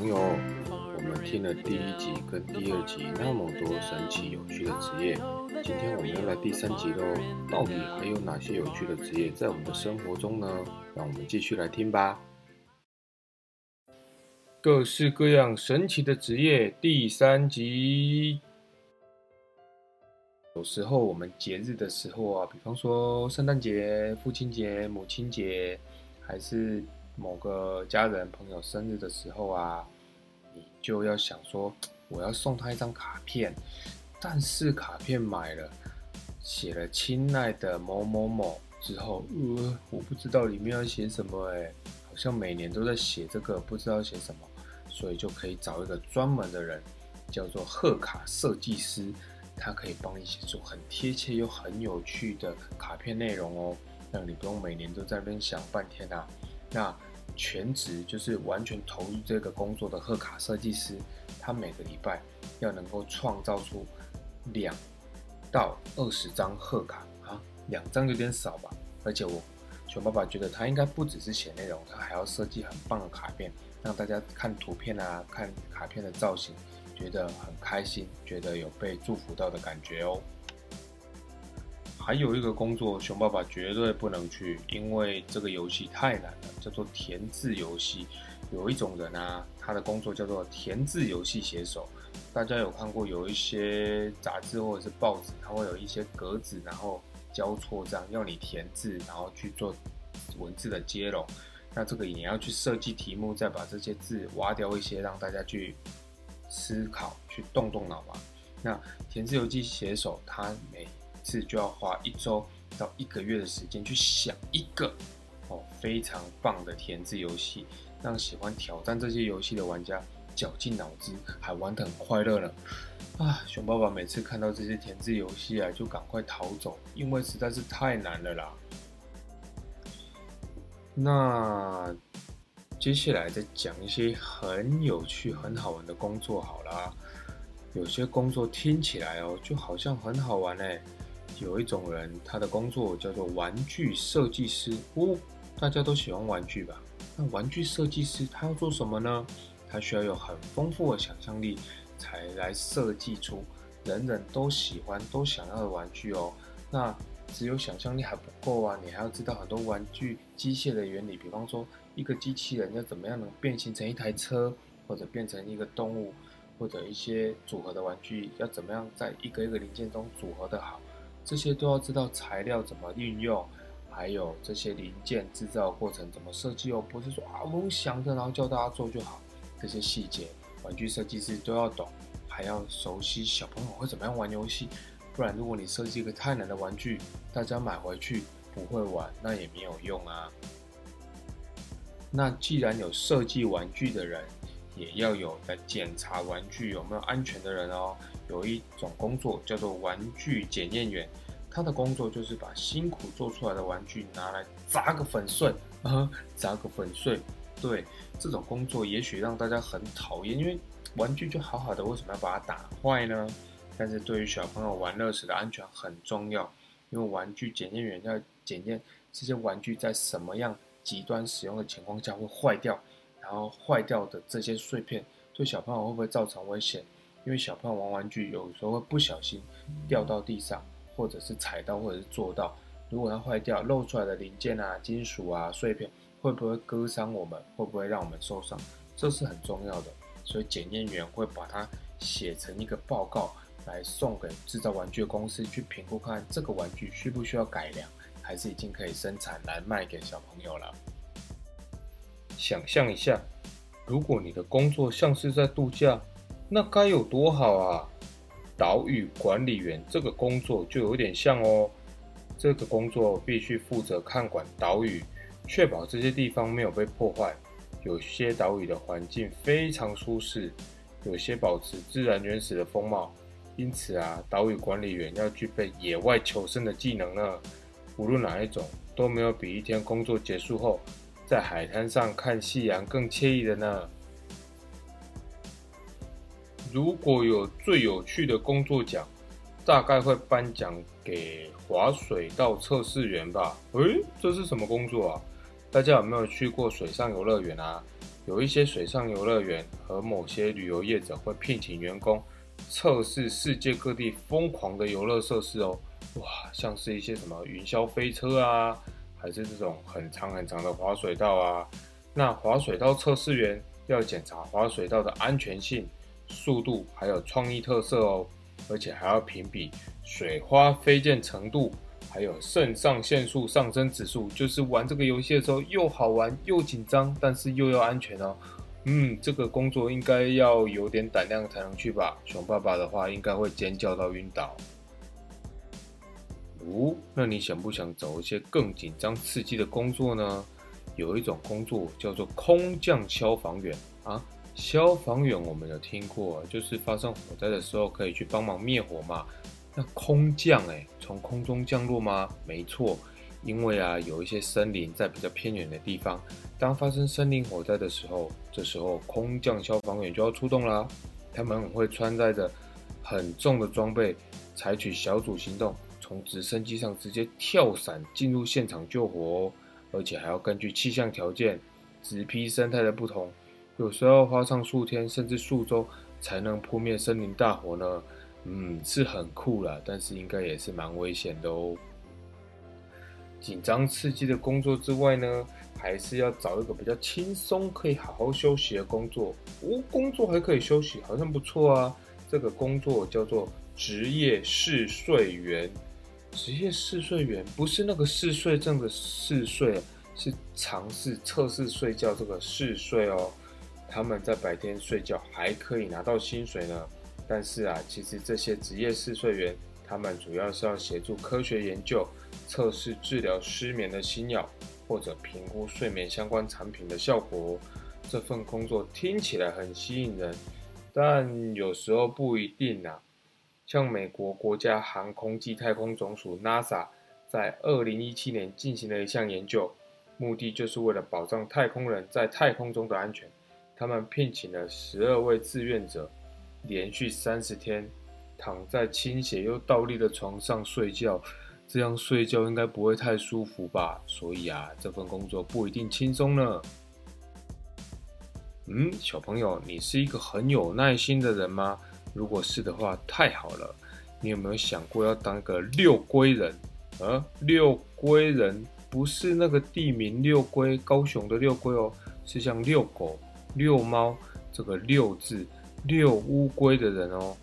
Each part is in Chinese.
朋友，我们听了第一集跟第二集那么多神奇有趣的职业，今天我们要来第三集喽。到底还有哪些有趣的职业在我们的生活中呢？让我们继续来听吧。各式各样神奇的职业第三集。有时候我们节日的时候啊，比方说圣诞节、父亲节、母亲节，还是某个家人朋友生日的时候啊，你就要想说，我要送他一张卡片，但是卡片买了，写了“亲爱的某某某”之后，呃，我不知道里面要写什么，哎，好像每年都在写这个，不知道写什么，所以就可以找一个专门的人，叫做贺卡设计师。它可以帮你写出很贴切又很有趣的卡片内容哦，让你不用每年都在那边想半天呐。那全职就是完全投入这个工作的贺卡设计师，他每个礼拜要能够创造出两到二十张贺卡啊，两张有点少吧？而且我熊爸爸觉得他应该不只是写内容，他还要设计很棒的卡片，让大家看图片啊，看卡片的造型。觉得很开心，觉得有被祝福到的感觉哦。还有一个工作，熊爸爸绝对不能去，因为这个游戏太难了，叫做填字游戏。有一种人啊，他的工作叫做填字游戏写手。大家有看过有一些杂志或者是报纸，它会有一些格子，然后交错这样要你填字，然后去做文字的接龙。那这个也要去设计题目，再把这些字挖掉一些，让大家去。思考去动动脑嘛。那填字游戏写手，他每次就要花一周到一个月的时间去想一个哦非常棒的填字游戏，让喜欢挑战这些游戏的玩家绞尽脑汁，还玩得很快乐呢。啊，熊爸爸每次看到这些填字游戏啊，就赶快逃走，因为实在是太难了啦。那。接下来再讲一些很有趣、很好玩的工作好了。有些工作听起来哦，就好像很好玩哎。有一种人，他的工作叫做玩具设计师哦，大家都喜欢玩具吧？那玩具设计师他要做什么呢？他需要有很丰富的想象力，才来设计出人人都喜欢、都想要的玩具哦。那只有想象力还不够啊，你还要知道很多玩具机械的原理，比方说。一个机器人要怎么样能变形成一台车，或者变成一个动物，或者一些组合的玩具，要怎么样在一个一个零件中组合的好，这些都要知道材料怎么运用，还有这些零件制造过程怎么设计哦，不是说啊我想着然后叫大家做就好，这些细节玩具设计师都要懂，还要熟悉小朋友会怎么样玩游戏，不然如果你设计一个太难的玩具，大家买回去不会玩，那也没有用啊。那既然有设计玩具的人，也要有在检查玩具有没有安全的人哦。有一种工作叫做玩具检验员，他的工作就是把辛苦做出来的玩具拿来砸个粉碎，啊，砸个粉碎。对，这种工作也许让大家很讨厌，因为玩具就好好的，为什么要把它打坏呢？但是对于小朋友玩乐时的安全很重要，因为玩具检验员要检验这些玩具在什么样。极端使用的情况下会坏掉，然后坏掉的这些碎片对小朋友会不会造成危险？因为小朋友玩玩具有时候会不小心掉到地上，或者是踩到，或者是坐到。如果它坏掉，露出来的零件啊、金属啊、碎片会不会割伤我们？会不会让我们受伤？这是很重要的。所以检验员会把它写成一个报告，来送给制造玩具的公司去评估，看这个玩具需不需要改良。还是已经可以生产来卖给小朋友了。想象一下，如果你的工作像是在度假，那该有多好啊！岛屿管理员这个工作就有点像哦。这个工作必须负责看管岛屿，确保这些地方没有被破坏。有些岛屿的环境非常舒适，有些保持自然原始的风貌，因此啊，岛屿管理员要具备野外求生的技能呢。无论哪一种，都没有比一天工作结束后在海滩上看夕阳更惬意的呢。如果有最有趣的工作奖，大概会颁奖给滑水道测试员吧。诶，这是什么工作啊？大家有没有去过水上游乐园啊？有一些水上游乐园和某些旅游业者会聘请员工测试世界各地疯狂的游乐设施哦。哇，像是一些什么云霄飞车啊，还是这种很长很长的滑水道啊。那滑水道测试员要检查滑水道的安全性、速度，还有创意特色哦。而且还要评比水花飞溅程度，还有肾上腺素上升指数。就是玩这个游戏的时候又好玩又紧张，但是又要安全哦。嗯，这个工作应该要有点胆量才能去吧？熊爸爸的话应该会尖叫到晕倒。哦，那你想不想找一些更紧张刺激的工作呢？有一种工作叫做空降消防员啊。消防员我们有听过，就是发生火灾的时候可以去帮忙灭火嘛。那空降哎，从空中降落吗？没错，因为啊有一些森林在比较偏远的地方，当发生森林火灾的时候，这时候空降消防员就要出动啦。他们会穿戴着很重的装备，采取小组行动，从直升机上直接跳伞进入现场救火哦。而且还要根据气象条件、植被生态的不同。有时候花上数天甚至数周才能扑灭森林大火呢，嗯，是很酷啦，但是应该也是蛮危险的哦。紧张刺激的工作之外呢，还是要找一个比较轻松、可以好好休息的工作。哦，工作还可以休息，好像不错啊。这个工作叫做职业试睡员。职业试睡员不是那个嗜睡症的嗜睡，是尝试测试睡觉这个嗜睡哦。他们在白天睡觉还可以拿到薪水呢，但是啊，其实这些职业试睡员，他们主要是要协助科学研究、测试治疗失眠的新药，或者评估睡眠相关产品的效果。这份工作听起来很吸引人，但有时候不一定啊。像美国国家航空暨太空总署 NASA 在二零一七年进行了一项研究，目的就是为了保障太空人在太空中的安全。他们聘请了十二位志愿者，连续三十天躺在倾斜又倒立的床上睡觉，这样睡觉应该不会太舒服吧？所以啊，这份工作不一定轻松呢。嗯，小朋友，你是一个很有耐心的人吗？如果是的话，太好了。你有没有想过要当个遛龟人？呃，遛龟人不是那个地名六龟，高雄的六龟哦，是像遛狗。遛猫这个“遛”字，遛乌龟的人哦，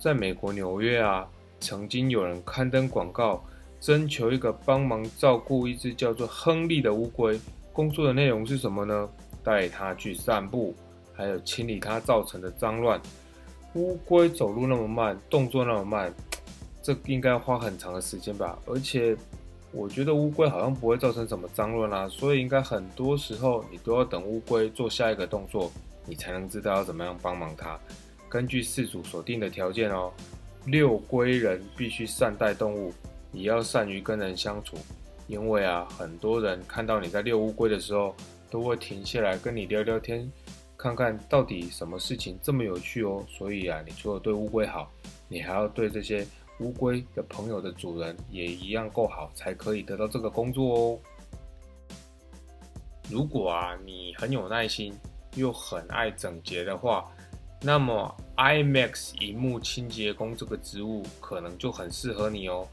在美国纽约啊，曾经有人刊登广告，征求一个帮忙照顾一只叫做亨利的乌龟。工作的内容是什么呢？带它去散步，还有清理它造成的脏乱。乌龟走路那么慢，动作那么慢，这应该花很长的时间吧？而且。我觉得乌龟好像不会造成什么脏乱啦，所以应该很多时候你都要等乌龟做下一个动作，你才能知道要怎么样帮忙它。根据事主所定的条件哦，遛龟人必须善待动物，也要善于跟人相处。因为啊，很多人看到你在遛乌龟的时候，都会停下来跟你聊聊天，看看到底什么事情这么有趣哦。所以啊，你除了对乌龟好，你还要对这些。乌龟的朋友的主人也一样够好，才可以得到这个工作哦。如果啊你很有耐心又很爱整洁的话，那么 IMAX 荧幕清洁工这个职务可能就很适合你哦。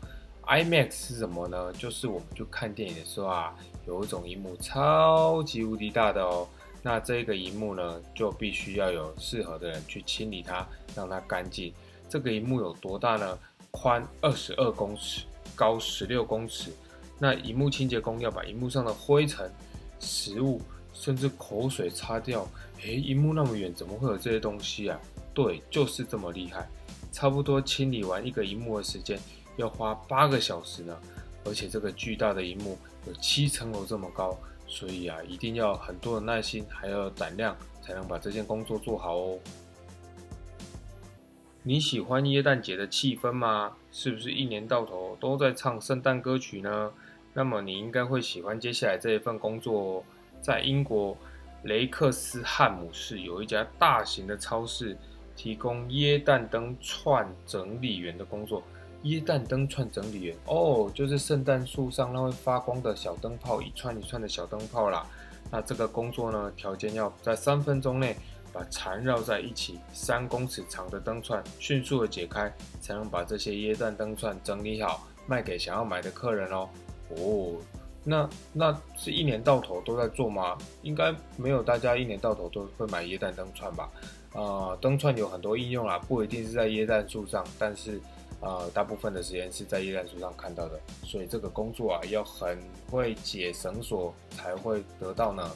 IMAX 是什么呢？就是我们去看电影的时候啊，有一种荧幕超级无敌大的哦。那这个荧幕呢，就必须要有适合的人去清理它，让它干净。这个荧幕有多大呢？宽二十二公尺，高十六公尺。那荧幕清洁工要把荧幕上的灰尘、食物，甚至口水擦掉。诶，荧幕那么远，怎么会有这些东西啊？对，就是这么厉害。差不多清理完一个荧幕的时间要花八个小时呢。而且这个巨大的荧幕有七层楼这么高，所以啊，一定要很多的耐心，还要有胆量，才能把这件工作做好哦。你喜欢耶诞节的气氛吗？是不是一年到头都在唱圣诞歌曲呢？那么你应该会喜欢接下来这一份工作哦。在英国雷克斯汉姆市有一家大型的超市，提供耶诞灯串整理员的工作。耶诞灯串整理员哦，就是圣诞树上那会发光的小灯泡，一串一串的小灯泡啦。那这个工作呢，条件要在三分钟内把缠绕在一起三公尺长的灯串迅速的解开，才能把这些椰蛋灯串整理好，卖给想要买的客人哦。哦，那那是一年到头都在做吗？应该没有，大家一年到头都会买椰蛋灯串吧？啊，灯串有很多应用啦，不一定是在椰蛋树上，但是。呃，大部分的时间是在椰蛋树上看到的，所以这个工作啊，要很会解绳索才会得到呢。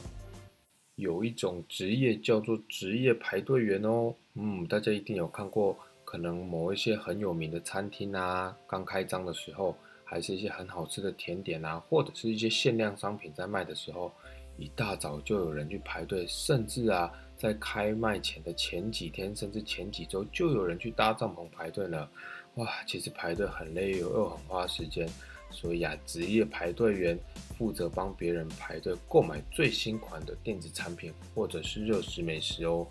有一种职业叫做职业排队员哦，嗯，大家一定有看过，可能某一些很有名的餐厅啊，刚开张的时候，还是一些很好吃的甜点啊，或者是一些限量商品在卖的时候，一大早就有人去排队，甚至啊，在开卖前的前几天，甚至前几周，就有人去搭帐篷排队呢。哇，其实排队很累又很花时间，所以啊，职业排队员负责帮别人排队购买最新款的电子产品或者是热食美食哦。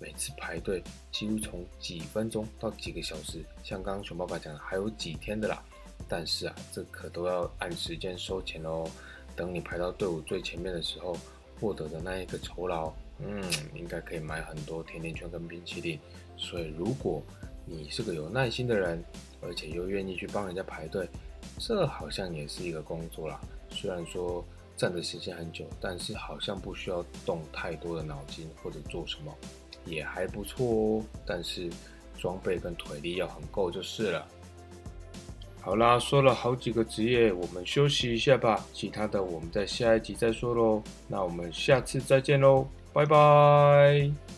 每次排队几乎从几分钟到几个小时，像刚刚熊爸爸讲的，还有几天的啦。但是啊，这可都要按时间收钱哦。等你排到队伍最前面的时候，获得的那一个酬劳，嗯，应该可以买很多甜甜圈跟冰淇淋。所以如果你是个有耐心的人，而且又愿意去帮人家排队，这好像也是一个工作啦。虽然说站的时间很久，但是好像不需要动太多的脑筋或者做什么，也还不错哦。但是装备跟腿力要很够就是了。好啦，说了好几个职业，我们休息一下吧。其他的我们在下一集再说喽。那我们下次再见喽，拜拜。